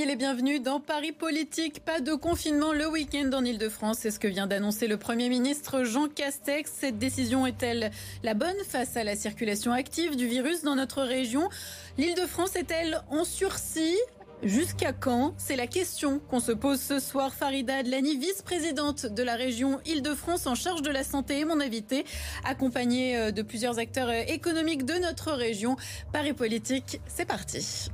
Soyez les dans Paris Politique. Pas de confinement le week-end en Ile-de-France. C'est ce que vient d'annoncer le Premier ministre Jean Castex. Cette décision est-elle la bonne face à la circulation active du virus dans notre région? L'Île-de-France est-elle en sursis? Jusqu'à quand? C'est la question qu'on se pose ce soir. Farida Adlani, vice-présidente de la région Île-de-France en charge de la santé, est mon invité, accompagnée euh, de plusieurs acteurs euh, économiques de notre région. Paris Politique, c'est parti.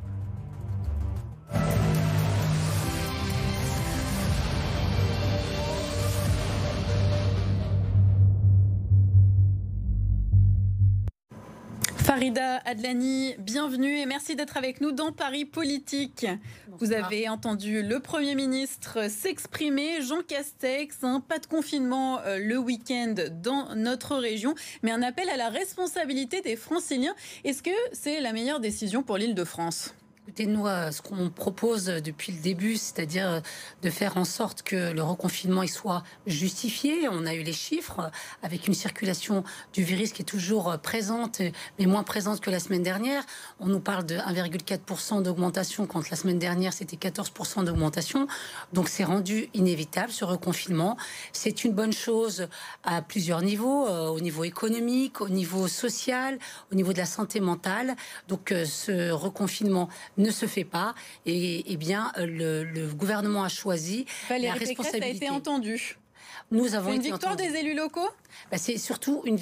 Farida Adlani, bienvenue et merci d'être avec nous dans Paris Politique. Vous avez entendu le Premier ministre s'exprimer, Jean Castex, hein, pas de confinement euh, le week-end dans notre région, mais un appel à la responsabilité des franciliens. Est-ce que c'est la meilleure décision pour l'île de France Écoutez, nous, euh, ce qu'on propose depuis le début, c'est-à-dire euh, de faire en sorte que le reconfinement il soit justifié. On a eu les chiffres avec une circulation du virus qui est toujours euh, présente, mais moins présente que la semaine dernière. On nous parle de 1,4% d'augmentation quand la semaine dernière c'était 14% d'augmentation. Donc c'est rendu inévitable ce reconfinement. C'est une bonne chose à plusieurs niveaux, au niveau économique, au niveau social, au niveau de la santé mentale. Donc ce reconfinement ne se fait pas. Et, eh bien, le, gouvernement a choisi la responsabilité. a été entendu. Nous avons une victoire des élus locaux? Bah, c'est surtout une,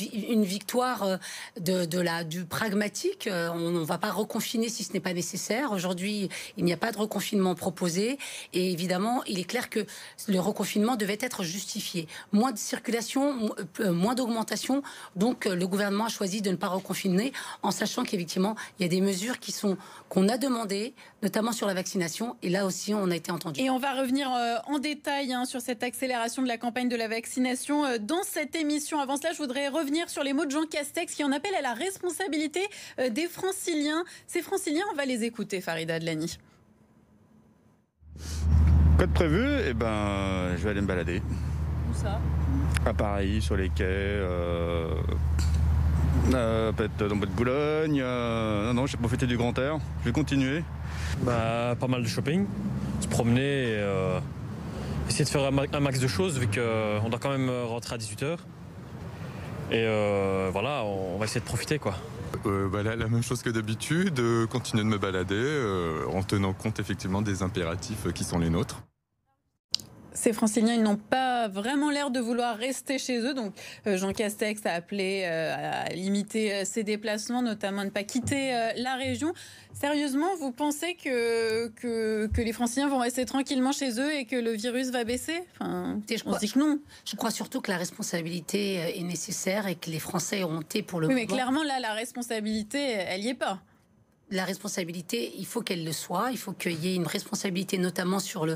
victoire euh, de, la, du pragmatique. Euh, on ne va pas reconfiner si ce n'est pas nécessaire. Aujourd'hui, il n'y a pas de reconfinement proposé. Et évidemment, il est clair que le reconfinement devait être justifié. Moins de circulation, euh, moins d'augmentation. Donc, le gouvernement a choisi de ne pas reconfiner en sachant qu'effectivement, il y a des mesures qui sont qu'on a demandées, notamment sur la vaccination. Et là aussi, on a été entendu. Et on va revenir en détail hein, sur cette accélération de la campagne de la vaccination dans cette émission. Avant cela, je voudrais revenir sur les mots de Jean Castex qui en appelle à la responsabilité euh, des franciliens. Ces franciliens, on va les écouter, Farida Adlani. Code prévu, eh ben, je vais aller me balader. Où ça? À Paris, sur les quais. Euh, euh, peut-être dans de Boulogne. non, non, j'ai profité du grand air. Je vais continuer. Bah, pas mal de shopping, se promener, essayer de faire un max de choses vu qu'on doit quand même rentrer à 18h. Et euh, voilà, on va essayer de profiter quoi. Euh, bah, la, même chose que d'habitude, euh, continuer de me balader en tenant compte effectivement des impératifs qui sont les nôtres. Ces franciliens, ils n'ont pas vraiment l'air de vouloir rester chez eux. Donc, Jean Castex a appelé à limiter ses déplacements, notamment à ne pas quitter la région. Sérieusement, vous pensez que, que, les franciliens vont rester tranquillement chez eux et que le virus va baisser? Enfin, je crois, que non. Je crois surtout que la responsabilité euh, est nécessaire et que les Français ont été pour le oui, mais clairement, là, la responsabilité, elle n'y est pas la responsabilité, il faut qu'elle le soit. Il faut qu'il y ait une responsabilité, notamment sur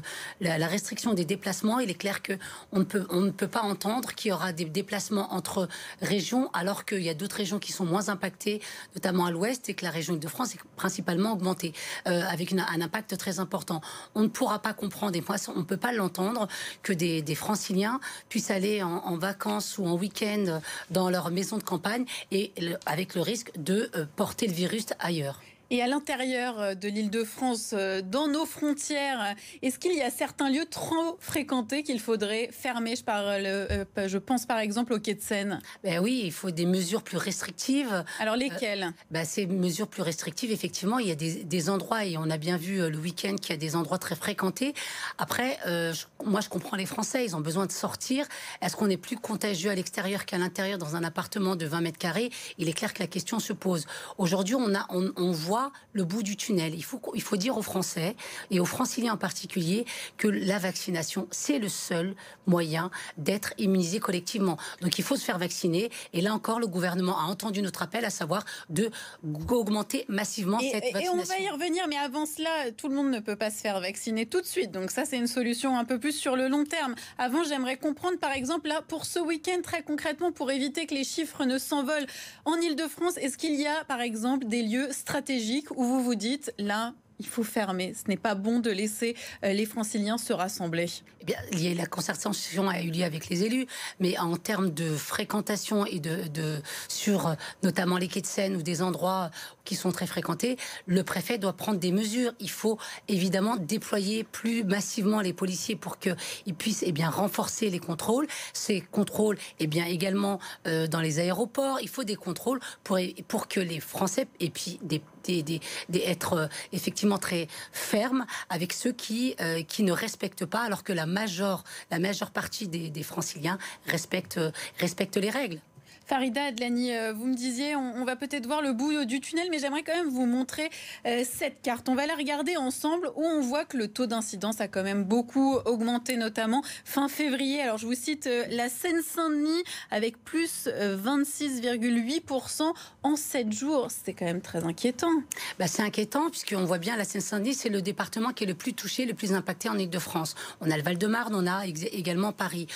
la, restriction des déplacements. Il est clair qu'on ne peut, pas entendre qu'il y aura des déplacements entre régions, alors qu'il y a d'autres régions qui sont moins impactées, notamment à l'ouest, et que la région de France est principalement augmentée, euh, avec un impact très important. On ne pourra pas comprendre, et on ne peut pas l'entendre, que des, franciliens puissent aller en, vacances ou en week-end dans leur maison de campagne, et avec le risque de euh, porter le virus ailleurs. Et à l'intérieur euh, de l'île de France, euh, dans nos frontières, est-ce qu'il y a certains lieux trop fréquentés qu'il faudrait fermer? Je, parle, euh, je pense par exemple au quai de Seine. Ben oui, il faut des mesures plus restrictives. Alors lesquelles? ben Ces mesures plus restrictives, effectivement, il y a des, endroits, et on a bien vu le week-end qu'il y a des endroits très fréquentés. Après, moi je comprends les Français, ils ont besoin de sortir. Est-ce qu'on est plus contagieux à l'extérieur qu'à l'intérieur dans un appartement de 20 mètres carrés? Il est clair que la question se pose. Aujourd'hui, on, a, on voit le bout du tunnel. Il faut, il faut dire aux Français et aux Franciliens en particulier que la vaccination, c'est le seul moyen d'être immunisé collectivement. Donc il faut se faire vacciner. Et là encore, le gouvernement a entendu notre appel, à savoir de augmenter massivement cette vaccination. Et on va y revenir, mais avant cela, tout le monde ne peut pas se faire vacciner tout de suite. Donc ça, c'est une solution un peu plus sur le long terme. Avant, j'aimerais comprendre, par exemple, là, pour ce week-end, très concrètement, pour éviter que les chiffres ne s'envolent en Ile-de-France, est-ce qu'il y a, par exemple, des lieux stratégiques où vous vous dites, là, il faut fermer. Ce n'est pas bon de laisser euh, les franciliens se rassembler. Eh bien, la concertation a eu lieu avec les élus, mais en termes de fréquentation et de, sur notamment les quais de Seine ou des endroits qui sont très fréquentées, le préfet doit prendre des mesures. Il faut évidemment déployer plus massivement les policiers pour qu'ils puissent eh bien, renforcer les contrôles. Ces contrôles, eh bien, également euh, dans les aéroports, il faut des contrôles pour, pour que les Français, et puis des des, être euh, effectivement très ferme avec ceux qui, euh, qui ne respectent pas, alors que la majeure, la majeure partie des, franciliens respectent les règles. Farida Adlani, euh, vous me disiez, on, va peut-être voir le bout du tunnel, mais j'aimerais quand même vous montrer euh, cette carte. On va la regarder ensemble où on voit que le taux d'incidence a quand même beaucoup augmenté, notamment fin février. Alors je vous cite euh, la Seine-Saint-Denis avec plus 26,8% en 7 jours. C'est quand même très inquiétant. Bah, c'est inquiétant puisqu'on voit bien la Seine-Saint-Denis, c'est le département qui est le plus touché, le plus impacté en Ile-de-France. On a le Val-de-Marne, on a également Paris.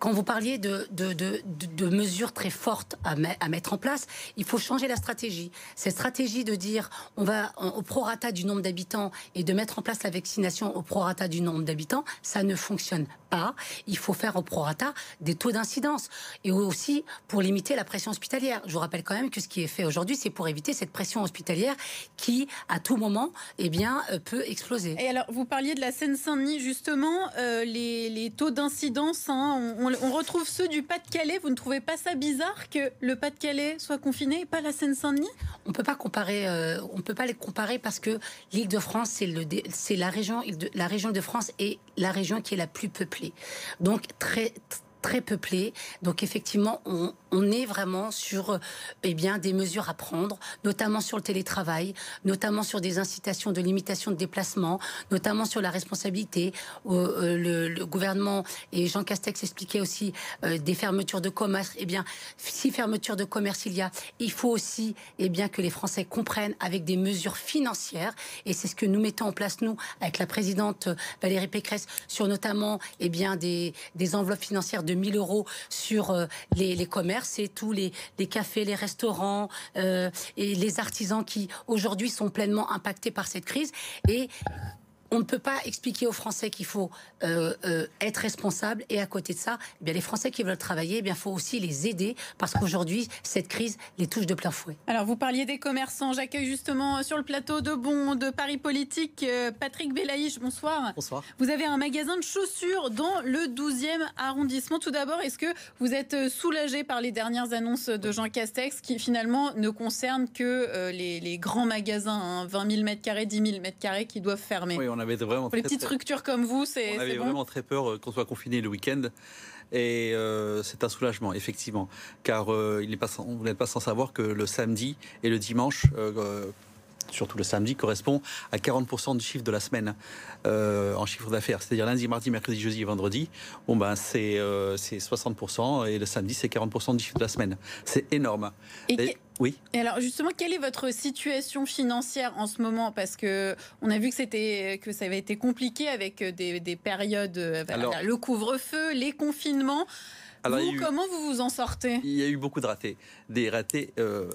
Quand vous parliez de, de, de, mesures très fortes à, mettre en place, il faut changer la stratégie. Cette stratégie de dire on va au prorata du nombre d'habitants et de mettre en place la vaccination au prorata du nombre d'habitants, ça ne fonctionne pas. Il faut faire au prorata des taux d'incidence et aussi pour limiter la pression hospitalière. Je vous rappelle quand même que ce qui est fait aujourd'hui, c'est pour éviter cette pression hospitalière qui, à tout moment, eh bien, euh, peut exploser. Et alors, vous parliez de la Seine-Saint-Denis, justement, euh, les, taux d'incidence, hein, on, retrouve ceux du Pas-de-Calais. Vous ne trouvez pas ça bizarre que le Pas-de-Calais soit confiné et pas la Seine-Saint-Denis? On peut pas comparer. Euh, on peut pas les comparer parce que l'Île-de-France, c'est c'est la région, la région de France est la région qui est la plus peuplée. Donc très très peuplée. Donc effectivement, on, on est vraiment sur eh bien, des mesures à prendre, notamment sur le télétravail, notamment sur des incitations de limitation de déplacement, notamment sur la responsabilité. Euh, le, gouvernement et Jean Castex expliquait aussi euh, des fermetures de commerce. Eh bien, si fermeture de commerce il y a, il faut aussi eh bien, que les Français comprennent avec des mesures financières. Et c'est ce que nous mettons en place, nous, avec la présidente Valérie Pécresse, sur notamment eh bien, des, enveloppes financières de 1000 euros sur euh, les commerces c'est tous les, cafés, les restaurants euh, et les artisans qui aujourd'hui sont pleinement impactés par cette crise. Et on ne peut pas expliquer aux Français qu'il faut euh, euh, être responsable et à côté de ça, eh bien les Français qui veulent travailler, eh bien faut aussi les aider parce qu'aujourd'hui cette crise les touche de plein fouet. Alors vous parliez des commerçants, j'accueille justement sur le plateau de Bon de Paris Politique Patrick Belaïch. Bonsoir. Bonsoir. Vous avez un magasin de chaussures dans le 12e arrondissement. Tout d'abord, est-ce que vous êtes soulagé par les dernières annonces de Jean Castex qui finalement ne concernent que euh, les, les, grands magasins, 20 000 mètres carrés, 10 000 mètres carrés qui doivent fermer? Oui, on avait vraiment. Pour les petites structures comme vous, c'est. On avait vraiment très peur euh, qu'on soit confiné le week-end. Et euh, c'est un soulagement, effectivement, car euh, il pas, vous n'êtes pas sans savoir que le samedi et le dimanche, euh, surtout le samedi, correspond à 40% du chiffre de la semaine euh, en chiffre d'affaires. C'est-à-dire lundi, mardi, mercredi, jeudi et vendredi. Bon, ben, c'est euh, 60% et le samedi, c'est 40% du chiffre de la semaine. C'est énorme. Et, et oui. Et alors justement, quelle est votre situation financière en ce moment? Parce que on a vu que c'était que ça avait été compliqué avec des, des périodes, euh, alors, le couvre-feu, les confinements. Alors, vous, eu, comment vous vous en sortez? Il y a eu beaucoup de ratés, des ratés euh,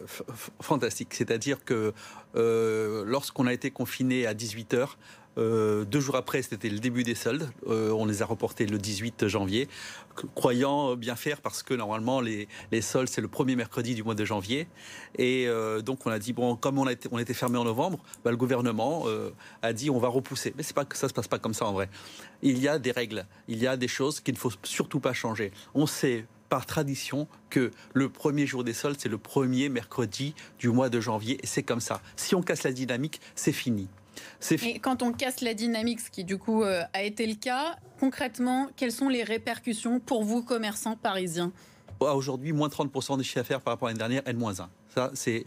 fantastiques. C'est-à-dire que euh, lorsqu'on a été confiné à 18 heures, euh, deux jours après, c'était le début des soldes. Euh, on les a reportés le 18 janvier, croyant bien faire parce que normalement les, les soldes c'est le premier mercredi du mois de janvier. Et euh, donc on a dit bon, comme on, on était fermé en novembre, bah, le gouvernement euh, a dit on va repousser. Mais c'est pas que ça se passe pas comme ça en vrai. Il y a des règles, il y a des choses qu'il ne faut surtout pas changer. On sait par tradition que le premier jour des soldes, c'est le premier mercredi du mois de janvier, et c'est comme ça. Si on casse la dynamique, c'est fini. Et quand on casse la dynamique, ce qui du coup euh, a été le cas, concrètement, quelles sont les répercussions pour vous, commerçants parisiens? Aujourd'hui, moins 30% des chiffres d'affaires par rapport à l'année dernière, N-1. Ça, c'est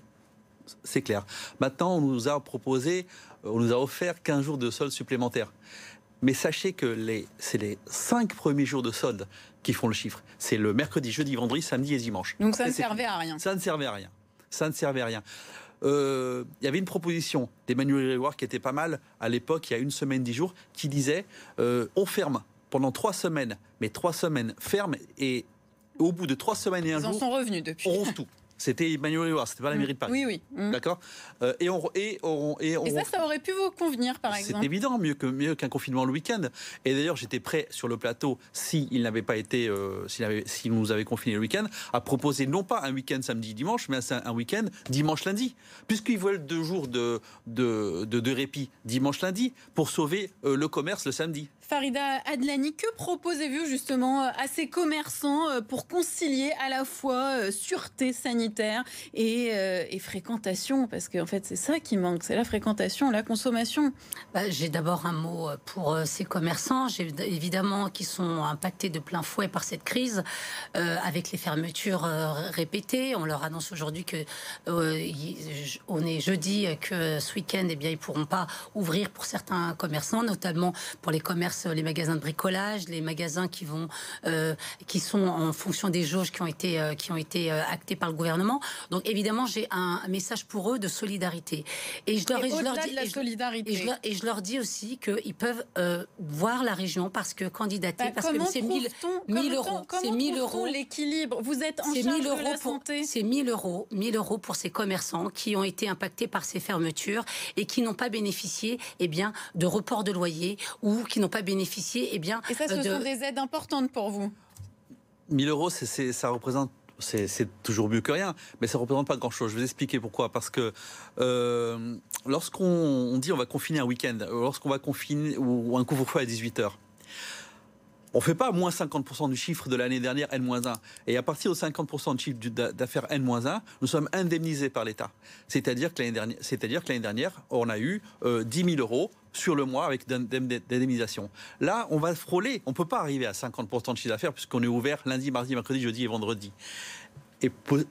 c'est clair. Maintenant, on nous a proposé, euh, on nous a offert 15 jours de solde supplémentaires. Mais sachez que les, c'est les 5 premiers jours de solde qui font le chiffre. C'est le mercredi, jeudi, vendredi, samedi et dimanche. Donc ça ne servait à rien. Ça ne servait à rien. Ça ne servait à rien. Euh, il y avait une proposition d'Emmanuel Grégoire qui était pas mal à l'époque, il y a une semaine, dix jours, qui disait euh, on ferme pendant trois semaines, mais trois semaines ferme et au bout de trois semaines et un Ils jour, en sont revenus depuis. on rouvre tout. C'était Emmanuel Éluard, c'était pas la Mm. mairie de Paris. Oui, oui. D'accord Euh, et, on, et, on, et, on- Et ça, ça aurait pu vous convenir, par c'est exemple. évident, mieux que mieux qu'un confinement le week-end. Et d'ailleurs, j'étais prêt sur le plateau, s'il n'avait pas été, euh, s'il nous avait confiné le week-end, à proposer non pas un week-end samedi dimanche, mais un, un week-end dimanche lundi, puisqu'ils veulent deux jours de de, de, de répit dimanche lundi pour sauver euh, le commerce le samedi. Farida Adlani, que proposez-vous justement euh, à ces commerçants euh, pour concilier à la fois euh, sûreté sanitaire et, et fréquentation? Parce qu'en fait, c'est ça qui manque, c'est la fréquentation, la consommation. Bah, J'ai d'abord un mot pour ces commerçants, évidemment qui sont impactés de plein fouet par cette crise, avec les fermetures répétées. On leur annonce aujourd'hui que on est jeudi, que ce week-end, eh bien, ils pourront pas ouvrir pour certains commerçants, notamment pour les commerces, les magasins de bricolage, les magasins qui vont, euh, qui sont en fonction des jauges qui ont été, euh, qui ont été euh, actées par le gouvernement. Donc évidemment, j'ai un, message pour eux de solidarité. Et je leur, Et je leur au-delà dis, de la et je- solidarité. et je, leur, et je leur dis aussi qu'ils peuvent euh, voir la région parce que candidater, Bah, parce que c'est 1000 trouve-t-on- 1000 comment- euros. C'est 1000 trouve-t-on euros. l'équilibre? Vous êtes en charge 1000 de la pour santé. c'est 1000 euros, 1000 euros pour ces commerçants qui ont été impactés par ces fermetures et qui n'ont pas bénéficié eh bien de report de loyer ou qui n'ont pas bénéficié eh bien Et ça, ce de sont des aides importantes pour vous. 1000 euros, c'est- c'est- ça représente. C'est c'est toujours mieux que rien, mais ça représente pas grand-chose. Je vais vous expliquer pourquoi. Parce que euh, lorsqu'on on dit on va confiner un week-end, lorsqu'on va confiner ou, ou un couvre-feu à 18 h on fait pas moins 50% du chiffre de l'année dernière N-1. Et à partir de 50% du chiffre d'affaires N-1, nous sommes indemnisés par l'État. C'est-à-dire que l'année dernière, c'est-à-dire que l'année dernière, on a eu euh, 10 000 euros sur le mois avec d'in- d'in- d'indemnisation. Là, on va frôler. On peut pas arriver à 50% de chiffre d'affaires puisqu'on est ouvert lundi, mardi, mercredi, jeudi et vendredi. Et, vous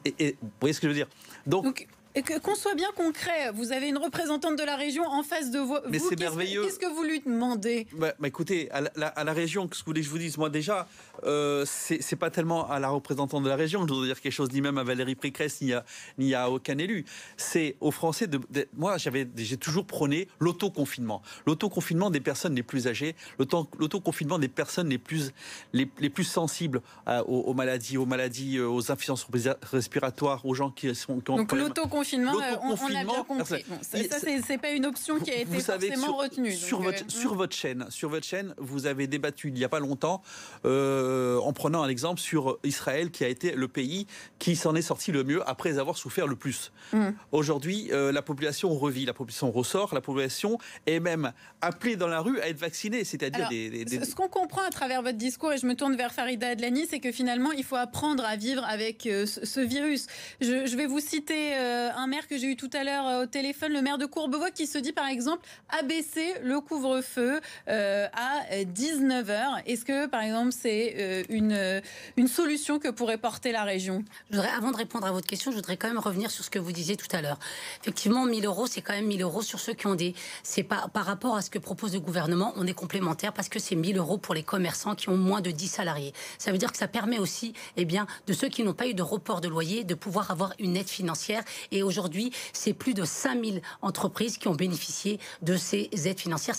voyez ce que je veux dire? Donc, et que- qu'on soit bien concret, vous avez une représentante de la région en face de vous. Mais Vous, c'est qu'est-ce merveilleux. Qu'est-ce que vous lui demandez? Bah, bah, écoutez, à la, la- à la région, ce que vous voulez que je vous dise? Moi, déjà, euh, c'est c'est pas tellement à la représentante de la région que je voudrais dire quelque chose, ni même à Valérie Pécresse, ni à, ni à aucun élu. C'est aux Français de. de- moi, j'avais, j'ai toujours prôné l'autoconfinement. L'autoconfinement des personnes les plus âgées, l'auto- l'autoconfinement des personnes les plus, les, les plus sensibles à- aux, aux maladies, aux maladies, euh, aux insuffisances respiratoires, aux gens qui, sont, qui ont un Donc l'autoconfinement, euh, on, on a bien compris. Bon, ça, c'est pas une option qui a été forcément sur, retenue. sur donc, votre, euh, sur votre chaîne, sur votre chaîne, vous avez débattu il y a pas longtemps euh, en prenant un exemple sur Israël, qui a été le pays qui s'en est sorti le mieux après avoir souffert le plus. Mm. Aujourd'hui, euh, la population revit, la population ressort, la population est même appelée dans la rue à être vaccinée, c'est-à-dire des, des- des- Ce qu'on comprend à travers votre discours, et je me tourne vers Farida Adlani, c'est que finalement, il faut apprendre à vivre avec ce, ce virus. Je, je vais vous citer un maire que j'ai eu tout à l'heure euh, au téléphone, le maire de Courbevoie, qui se dit par exemple abaisser le couvre-feu euh, à 19h. Est-ce que, par exemple, c'est euh, une, euh, une solution que pourrait porter la région? Je voudrais, avant de répondre à votre question, je voudrais quand même revenir sur ce que vous disiez tout à l'heure. Effectivement, 1000 euros, c'est quand même 1000 euros sur ceux qui ont des. C'est pas par rapport à ce que propose le gouvernement, on est complémentaire parce que c'est 1000 euros pour les commerçants qui ont moins de 10 salariés. Ça veut dire que ça permet aussi, eh bien, de ceux qui n'ont pas eu de report de loyer, de pouvoir avoir une aide financière. Et aujourd'hui, c'est plus de 5000 entreprises qui ont bénéficié de ces aides financières.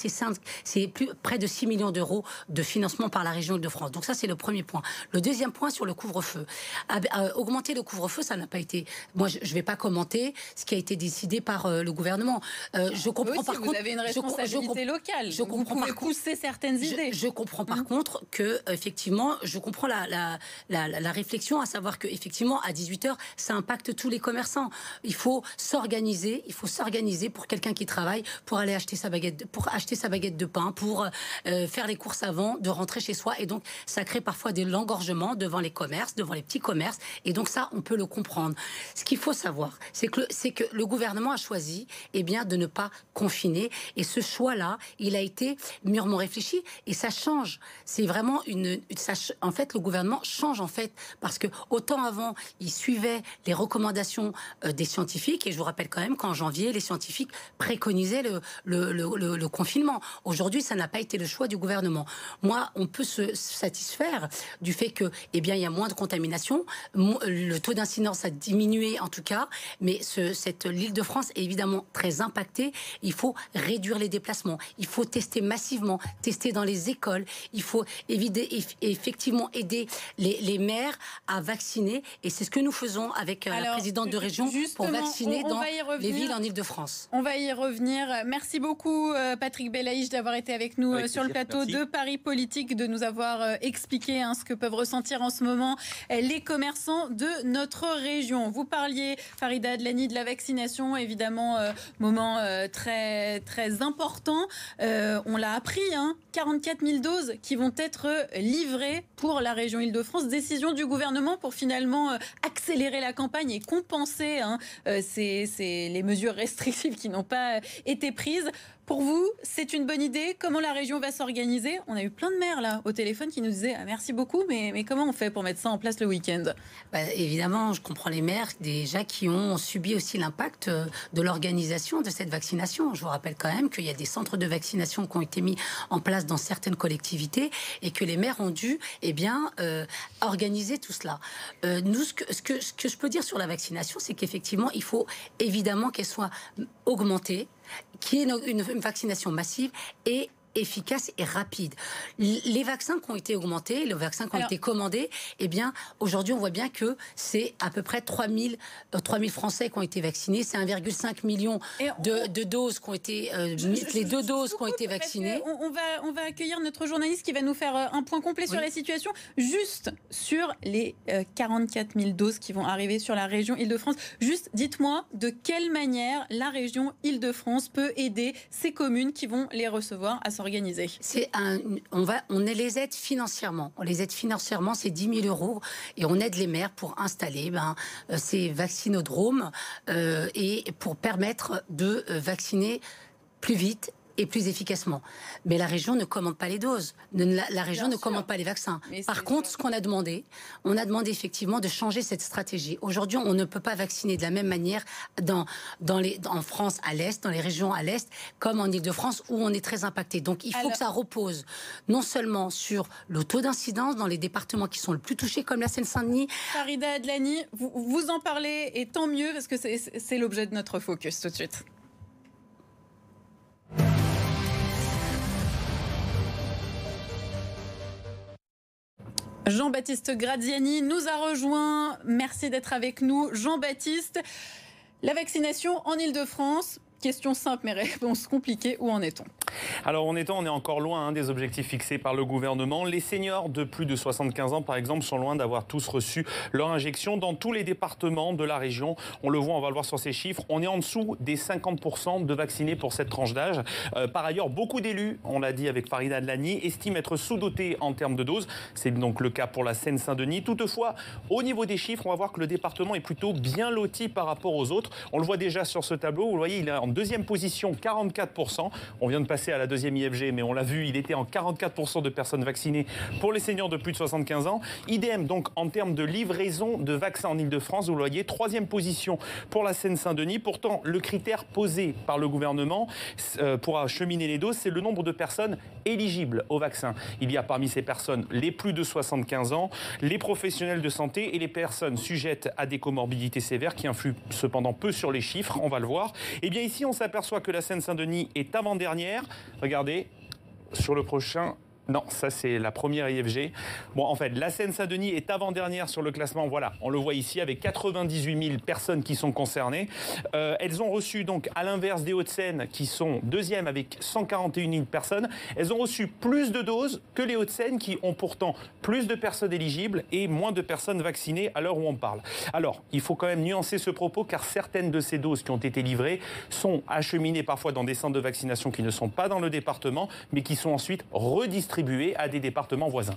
C'est près de 6 millions d'euros de financement par la région de France. Donc ça, c'est le premier point. Le deuxième point sur le couvre-feu. Ah ben, euh, augmenter le couvre-feu, ça n'a pas été. Moi, je ne vais pas commenter ce qui a été décidé par euh, le gouvernement. Euh, je comprends Vous aussi, par vous contre. avez une je com- je responsabilité com- locale. je vous comprends pouvez par contre- certaines idées. je, je comprends par contre que effectivement, je comprends la, la, la, la- la réflexion, à savoir que effectivement à 18 h ça impacte tous les commerçants. Il faut s'organiser, il faut s'organiser pour quelqu'un qui travaille, pour aller acheter sa baguette, pour acheter sa baguette de pain, pour euh, faire les courses avant de rentrer chez soi, et donc ça crée parfois des l'engorgement devant les commerces, devant les petits commerces, et donc ça, on peut le comprendre. Ce qu'il faut savoir, c'est que, le- que le gouvernement a choisi, eh bien, de ne pas confiner, et ce choix-là, il a été mûrement réfléchi, et ça change. C'est vraiment une, ça en fait, le gouvernement change en fait, parce que autant avant, il suivait les recommandations euh, des scientifiques. Et je vous rappelle quand même qu'en janvier, les scientifiques préconisaient le, le, le, le confinement. Aujourd'hui, ça n'a pas été le choix du gouvernement. Moi, on peut se satisfaire du fait que, eh bien, il y a moins de contamination. Le taux d'incidence a diminué, en tout cas. Mais ce, cette l'île de France est évidemment très impactée. Il faut réduire les déplacements. Il faut tester massivement, tester dans les écoles. Il faut éviter, effectivement aider les, les maires à vacciner. Et c'est ce que nous faisons avec euh, la présidente de région pour vacciner dans les villes en Ile-de-France. On va y revenir. Merci beaucoup, euh, Patrick Belaïch, d'avoir été avec nous euh, sur le plateau de Paris Politique, de nous avoir expliqué hein, ce que peuvent ressentir en ce moment les commerçants de notre région. Vous parliez, Farida Adlani, de la vaccination, évidemment, moment très, très important. on l'a appris, hein, 44 000 doses qui vont être livrées pour la région Île-de-France. Décision du gouvernement pour finalement accélérer la campagne et compenser hein, euh, les mesures restrictives qui n'ont pas été prises. Pour vous, c'est une bonne idée? Comment la région va s'organiser? On a eu plein de maires là au téléphone qui nous disaient ah, merci beaucoup, mais, mais comment on fait pour mettre ça en place le week-end? Bah, Évidemment, je comprends les maires déjà qui ont subi aussi l'impact euh, de l'organisation de cette vaccination. Je vous rappelle quand même qu'il y a des centres de vaccination qui ont été mis en place dans certaines collectivités et que les maires ont dû eh bien, euh, organiser tout cela. Euh, nous, ce que, je peux dire sur la vaccination, c'est qu'effectivement, il faut évidemment qu'elle soit augmentée qui est une, vaccination massive et efficace et rapide. Les vaccins qui ont été augmentés, les vaccins qui ont été commandés, eh bien, aujourd'hui, on voit bien que c'est à peu près 3000, 3000 euh, Français qui ont été vaccinés. C'est 1,5 million de, doses qui ont été, euh, les deux doses qui ont été vaccinées. On, va, on va accueillir notre journaliste qui va nous faire euh, un point complet sur la situation, juste sur les 44 000 doses qui vont arriver sur la région Île-de-France. Juste, dites-moi de quelle manière la région Île-de-France peut aider ces communes qui vont les recevoir à s'organiser on les aide financièrement. On les aide financièrement, c'est 10 000 euros, et on aide les maires pour installer ben, euh, ces vaccinodromes euh, et pour permettre de euh, vacciner plus vite et plus efficacement. Mais la région ne commande pas les doses. La, région ne commande pas les vaccins. Par contre, ce qu'on a demandé, on a demandé effectivement de changer cette stratégie. Aujourd'hui, on ne peut pas vacciner de la même manière dans, dans les, en France à l'Est, dans les régions à l'Est, comme en Ile-de-France où on est très impacté. Donc il faut que ça repose non seulement sur le taux d'incidence dans les départements qui sont le plus touchés, comme la Seine-Saint-Denis. Farida Adlani, vous, vous en parlez et tant mieux parce que c'est l'objet de notre focus tout de suite. Jean-Baptiste Graziani nous a rejoint. Merci d'être avec nous. Jean-Baptiste, la vaccination en Ile-de-France, Question simple mais réponse compliquée, où en est-on? Alors on est, on est encore loin hein, des objectifs fixés par le gouvernement. Les seniors de plus de 75 ans par exemple sont loin d'avoir tous reçu leur injection dans tous les départements de la région. On le voit, on va le voir sur ces chiffres, on est en dessous des 50% de vaccinés pour cette tranche d'âge. Euh, par ailleurs, beaucoup d'élus, on l'a dit avec Farida Adlani, estiment être sous-dotés en termes de doses. C'est donc le cas pour la Seine-Saint-Denis. Toutefois, au niveau des chiffres, on va voir que le département est plutôt bien loti par rapport aux autres. On le voit déjà sur ce tableau, vous voyez, il est en deuxième position, 44%. On vient de passer à la deuxième IFG, mais on l'a vu, il était en 44% de personnes vaccinées pour les seniors de plus de 75 ans. Idem donc en termes de livraison de vaccins en Ile-de-France, vous le voyez, troisième position pour la Seine-Saint-Denis. Pourtant, le critère posé par le gouvernement euh, pour acheminer les doses, c'est le nombre de personnes éligibles au vaccin. Il y a parmi ces personnes les plus de 75 ans, les professionnels de santé et les personnes sujettes à des comorbidités sévères qui influent cependant peu sur les chiffres, on va le voir. Et eh bien ici, on s'aperçoit s'aperçoit que la Seine-Saint-Denis est avant-dernière. Regardez, sur le prochain non, ça c'est la première IFG. Bon, en fait, la Seine-Saint-Denis est avant-dernière sur le classement. Voilà, on le voit ici avec 98 000 personnes qui sont concernées. Euh, elles ont reçu donc, à l'inverse des Hauts-de-Seine, qui sont deuxième avec 141 000 personnes, elles ont reçu plus de doses que les Hauts-de-Seine, qui ont pourtant plus de personnes éligibles et moins de personnes vaccinées à l'heure où on parle. Alors, il faut quand même nuancer ce propos, car certaines de ces doses qui ont été livrées sont acheminées parfois dans des centres de vaccination qui ne sont pas dans le département, mais qui sont ensuite redistribuées à des départements voisins.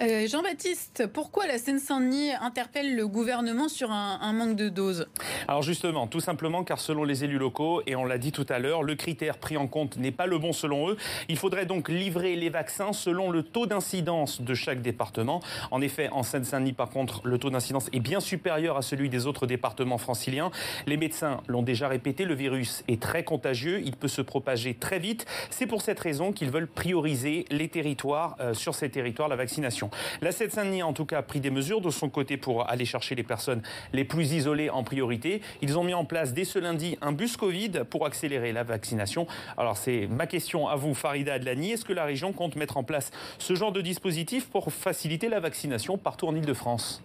Euh, Jean-Baptiste, pourquoi la Seine-Saint-Denis interpelle le gouvernement sur un, manque de doses? Alors justement, tout simplement car selon les élus locaux, et on l'a dit tout à l'heure, le critère pris en compte n'est pas le bon selon eux. Il faudrait donc livrer les vaccins selon le taux d'incidence de chaque département. En effet, en Seine-Saint-Denis, par contre, le taux d'incidence est bien supérieur à celui des autres départements franciliens. Les médecins l'ont déjà répété, le virus est très contagieux, il peut se propager très vite. C'est pour cette raison qu'ils veulent prioriser les territoires, euh, sur ces territoires, la vaccination. La Seine-Saint-Denis a en tout cas pris des mesures de son côté pour aller chercher les personnes les plus isolées en priorité. Ils ont mis en place dès ce lundi un bus Covid pour accélérer la vaccination. Alors c'est ma question à vous, Farida Adlani. Est-ce que la région compte mettre en place ce genre de dispositif pour faciliter la vaccination partout en Ile-de-France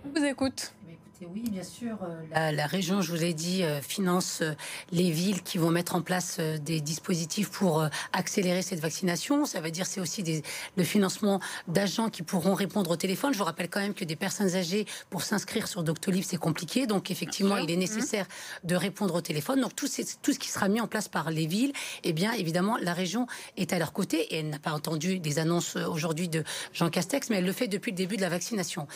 oui, bien sûr. Euh, la, région, je vous l'ai dit, euh, finance euh, les villes qui vont mettre en place des dispositifs pour accélérer cette vaccination. Ça veut dire c'est aussi des, le financement d'agents qui pourront répondre au téléphone. Je vous rappelle quand même que des personnes âgées, pour s'inscrire sur Doctolib, c'est compliqué. Donc effectivement, il est nécessaire de répondre au téléphone. Donc tout, tout ce qui sera mis en place par les villes, eh bien évidemment, la région est à leur côté et elle n'a pas entendu des annonces aujourd'hui de Jean Castex, mais elle le fait depuis le début de la vaccination.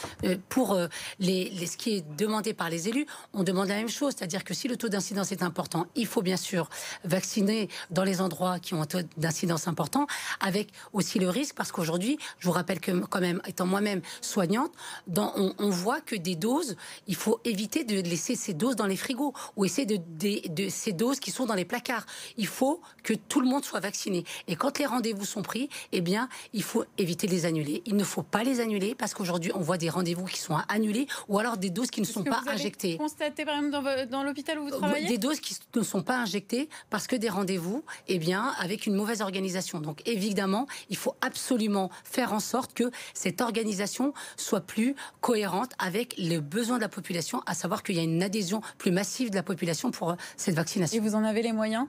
pour les, les, ce qui est demandé par les élus, on demande la même chose. C'est-à-dire que si le taux d'incidence est important, il faut bien sûr vacciner dans les endroits qui ont un taux d'incidence important, avec aussi le risque, parce qu'aujourd'hui, je vous rappelle que quand même, étant moi-même soignante, on, voit que des doses, il faut éviter de laisser ces doses dans les frigos ou essayer de, de, ces doses qui sont dans les placards. Il faut que tout le monde soit vacciné. Et quand les rendez-vous sont pris, eh bien, il faut éviter de les annuler. Il ne faut pas les annuler parce qu'aujourd'hui, on voit des rendez-vous qui sont annulés ou alors des doses qui ne sont pas injectées. Constatez par exemple dans, dans l'hôpital où vous travaillez Des doses qui ne sont pas injectées parce que des rendez-vous, eh bien, avec une mauvaise organisation. Donc évidemment, il faut absolument faire en sorte que cette organisation soit plus cohérente avec les besoins de la population, à savoir qu'il y a une adhésion plus massive de la population pour euh, cette vaccination. Et vous en avez les moyens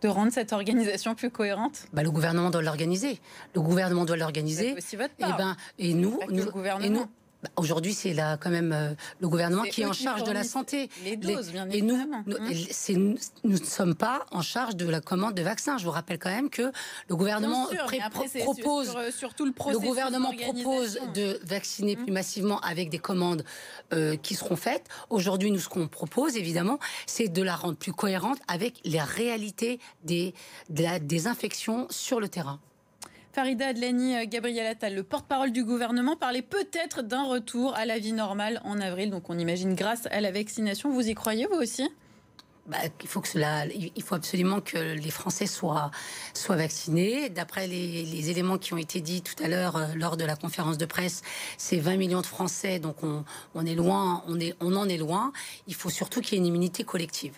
de rendre cette organisation plus cohérente? Bah, Le gouvernement doit l'organiser. Le gouvernement doit l'organiser. Aussi votre part. Et, ben, et nous, nous, et nous, bah, aujourd'hui, c'est là quand même euh, le gouvernement qui est en charge de la santé. Les doses, bien et nous, nous, nous, ne sommes pas en charge de la commande de vaccins. Je vous rappelle quand même que le gouvernement propose, sur, le, le gouvernement propose de vacciner plus mmh. massivement avec des commandes euh, qui seront faites. Aujourd'hui, nous, ce qu'on propose, évidemment, c'est de la rendre plus cohérente avec les réalités des, des infections sur le terrain. Farida Adlani, euh, Gabriel Attal, le porte-parole du gouvernement, parlait peut-être d'un retour à la vie normale en avril. Donc on imagine grâce à la vaccination. Vous y croyez, vous aussi? Bah, il, faut absolument que les Français soient, soient vaccinés. D'après les, éléments qui ont été dits tout à l'heure euh, lors de la conférence de presse, c'est 20 millions de Français, donc on, est loin, on en est loin. Il faut surtout qu'il y ait une immunité collective.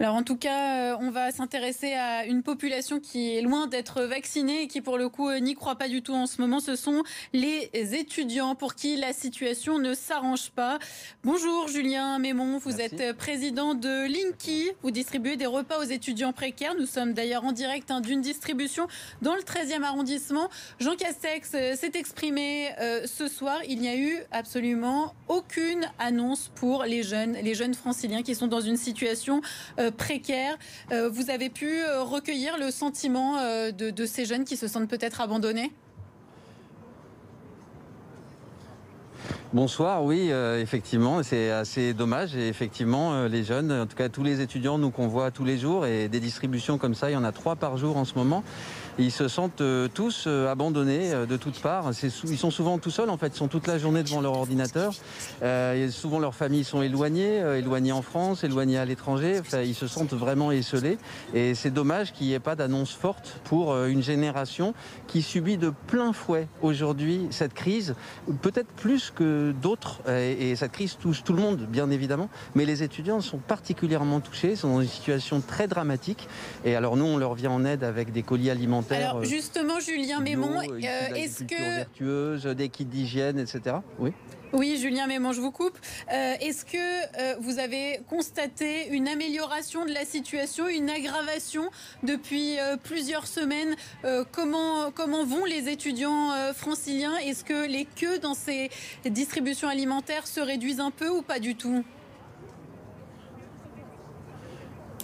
Alors en tout cas, euh, on va s'intéresser à une population qui est loin d'être vaccinée et qui pour le coup euh, n'y croit pas du tout en ce moment. Ce sont les étudiants pour qui la situation ne s'arrange pas. Bonjour Julien Mémon, vous êtes président de Linky. Vous distribuez des repas aux étudiants précaires. Nous sommes d'ailleurs en direct hein, d'une distribution dans le 13e arrondissement. Jean Castex euh, s'est exprimé ce soir. Il n'y a eu absolument aucune annonce pour les jeunes, les jeunes franciliens qui sont dans une situation précaires. Euh, vous avez pu euh, recueillir le sentiment euh, de, ces jeunes qui se sentent peut-être abandonnés? Bonsoir, oui, effectivement, c'est assez dommage. Effectivement, les jeunes, en tout cas tous les étudiants, nous qu'on voit tous les jours, et des distributions comme ça, il y en a trois par jour en ce moment ils se sentent euh, tous euh, abandonnés euh, de toutes parts. Ils sont souvent tout seuls, en fait. Ils sont toute la journée devant leur ordinateur. souvent, leurs familles sont éloignées, éloignées en France, éloignées à l'étranger. ils se sentent vraiment esselés. Et c'est dommage qu'il n'y ait pas d'annonce forte pour une génération qui subit de plein fouet aujourd'hui cette crise, peut-être plus que d'autres. Et, cette crise touche tout le monde, bien évidemment. Mais les étudiants sont particulièrement touchés, sont dans une situation très dramatique. Et alors, nous, on leur vient en aide avec des colis alimentaires alors euh, justement, Julien Mémon, euh, est-ce que vertueuse, des kits d'hygiène, etc. Oui. Oui, Julien Mémon, je vous coupe. Euh, est-ce que vous avez constaté une amélioration de la situation, une aggravation depuis plusieurs semaines? Comment, comment vont les étudiants franciliens? Est-ce que les queues dans ces distributions alimentaires se réduisent un peu ou pas du tout?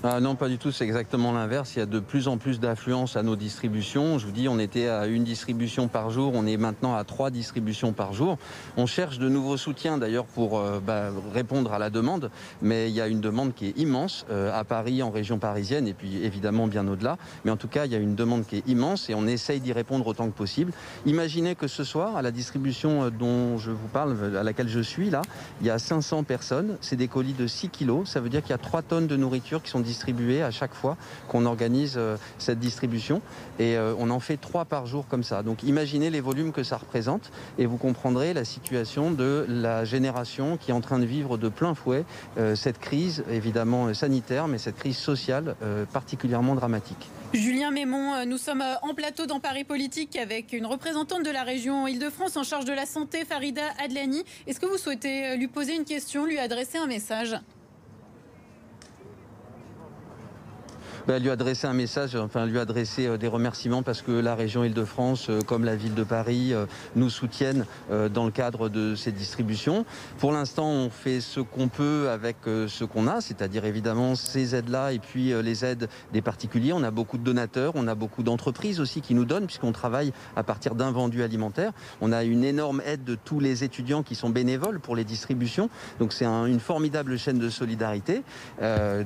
Ah non, pas du tout, c'est exactement l'inverse. Il y a de plus en plus d'affluence à nos distributions. Je vous dis, on était à une distribution par jour, on est maintenant à trois distributions par jour. On cherche de nouveaux soutiens d'ailleurs pour euh, bah, répondre à la demande, mais il y a une demande qui est immense euh, à Paris, en région parisienne, et puis évidemment bien au-delà. Mais en tout cas, il y a une demande qui est immense et on essaye d'y répondre autant que possible. Imaginez que ce soir, à la distribution euh, dont je vous parle, à laquelle je suis là, il y a 500 personnes. C'est des colis de 6 kilos. Ça veut dire qu'il y a 3 tonnes de nourriture qui sont distribuées à chaque fois qu'on organise euh, cette distribution. Et euh, on en fait trois par jour comme ça. Donc imaginez les volumes que ça représente et vous comprendrez la situation de la génération qui est en train de vivre de plein fouet euh, cette crise évidemment sanitaire, mais cette crise sociale particulièrement dramatique. Julien Mémon, nous sommes en plateau dans Paris Politique avec une représentante de la région Île-de-France en charge de la santé, Farida Adlani. Est-ce que vous souhaitez lui poser une question, lui adresser un message? Bah, lui adresser un message, enfin lui adresser euh, des remerciements parce que la région Île-de-France, euh, comme la ville de Paris, euh, nous soutiennent dans le cadre de ces distributions. Pour l'instant, on fait ce qu'on peut avec ce qu'on a, c'est-à-dire évidemment ces aides-là et puis les aides des particuliers. On a beaucoup de donateurs, on a beaucoup d'entreprises aussi qui nous donnent puisqu'on travaille à partir d'un vendu alimentaire. On a une énorme aide de tous les étudiants qui sont bénévoles pour les distributions. Donc c'est une formidable chaîne de solidarité.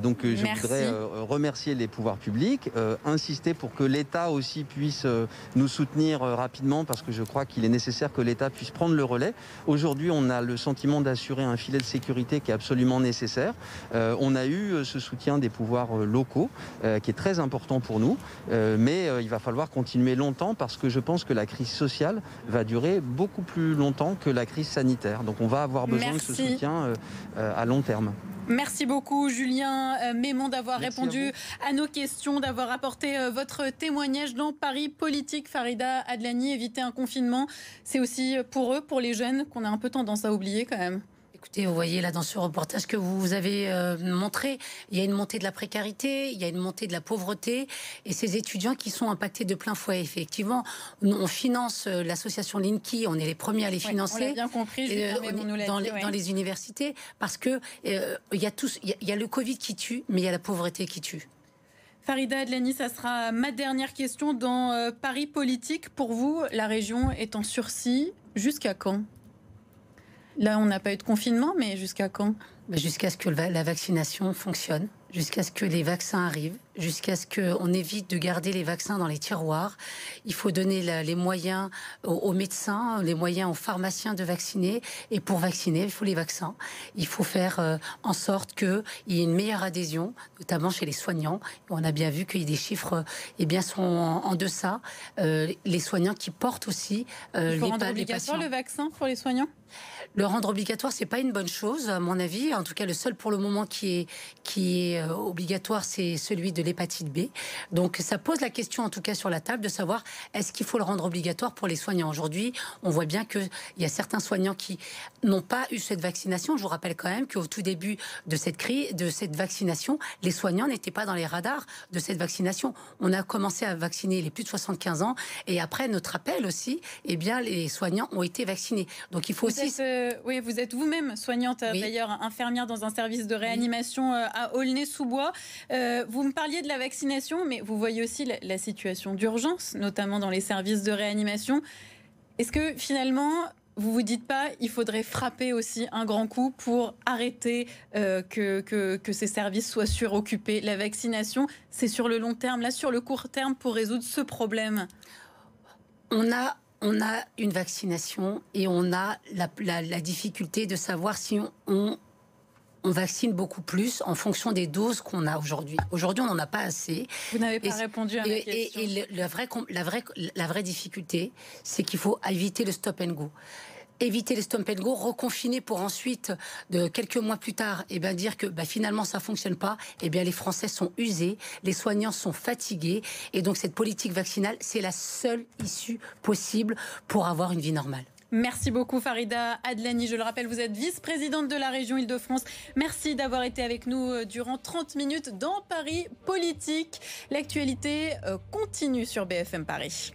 donc je voudrais remercier les pouvoirs publics, euh, insister pour que l'État aussi puisse euh, nous soutenir euh, rapidement parce que je crois qu'il est nécessaire que l'État puisse prendre le relais. Aujourd'hui, on a le sentiment d'assurer un filet de sécurité qui est absolument nécessaire. on a eu ce soutien des pouvoirs locaux qui est très important pour nous, mais il va falloir continuer longtemps parce que je pense que la crise sociale va durer beaucoup plus longtemps que la crise sanitaire. Donc on va avoir besoin de ce soutien à long terme. Merci beaucoup Julien Mémon d'avoir répondu à, nos questions, d'avoir apporté euh, votre témoignage dans Paris Politique. Farida Adlani, éviter un confinement, c'est aussi pour eux, pour les jeunes, qu'on a un peu tendance à oublier quand même. Écoutez, vous voyez là dans ce reportage que vous avez euh, montré, il y a une montée de la précarité, il y a une montée de la pauvreté, et ces étudiants qui sont impactés de plein fouet. Effectivement, on finance euh, l'association Linky, on est les premiers à les financer. on bien compris, euh, dans, les, dans, les, universités, parce que il y a tous, il y, a le Covid qui tue, mais il y a la pauvreté qui tue. Farida Adlani, ça sera ma dernière question dans Paris politique. Pour vous, la région est en sursis jusqu'à quand? Là, on n'a pas eu de confinement, mais jusqu'à quand? Bah, Jusqu'à ce que la vaccination fonctionne, jusqu'à ce que les vaccins arrivent, jusqu'à ce qu'on évite de garder les vaccins dans les tiroirs. Il faut donner les moyens aux, médecins, les moyens aux pharmaciens de vacciner. Et pour vacciner, il faut les vaccins. Il faut faire euh, en sorte qu'il y ait une meilleure adhésion, notamment chez les soignants. On a bien vu qu'il y a des chiffres eh bien, sont en, deçà. Euh, les soignants qui portent aussi euh, il faut rendre obligatoire le vaccin pour les soignants? Le rendre obligatoire, c'est pas une bonne chose, à mon avis. En tout cas, le seul pour le moment qui est, qui est obligatoire, c'est celui de l'hépatite B. Donc ça pose la question, en tout cas sur la table, de savoir est-ce qu'il faut le rendre obligatoire pour les soignants? Aujourd'hui, on voit bien qu'il y a certains soignants qui n'ont pas eu cette vaccination. Je vous rappelle quand même qu'au tout début de cette crise, de cette vaccination, les soignants n'étaient pas dans les radars de cette vaccination. On a commencé à vacciner les plus de 75 ans et après notre appel aussi, eh bien les soignants ont été vaccinés. Donc il faut aussi. Euh, oui, vous êtes vous-même soignante, d'ailleurs infirmière dans un service de réanimation euh, à Aulnay-sous-Bois. Euh, vous me parliez de la vaccination, mais vous voyez aussi la, situation d'urgence, notamment dans les services de réanimation. Est-ce que finalement, vous vous dites pas, il faudrait frapper aussi un grand coup pour arrêter euh, que, que, ces services soient suroccupés? La vaccination, c'est sur le long terme, là sur le court terme pour résoudre ce problème. On a, on a une vaccination et on a la, difficulté de savoir si on vaccine beaucoup plus en fonction des doses qu'on a aujourd'hui. Aujourd'hui, on n'en a pas assez. Vous n'avez pas répondu à ma question. Et, la, vraie, la, vraie, la vraie difficulté, c'est qu'il faut éviter le stop and go éviter le stop and go, reconfiner pour ensuite, de quelques mois plus tard, et eh bien dire que bah, finalement ça fonctionne pas. Eh bien, les Français sont usés, les soignants sont fatigués, et donc cette politique vaccinale, c'est la seule issue possible pour avoir une vie normale. Merci beaucoup Farida Adlani. Je le rappelle, vous êtes vice-présidente de la région Île-de-France. Merci d'avoir été avec nous euh, durant 30 minutes dans Paris Politique. L'actualité euh, continue sur BFM Paris.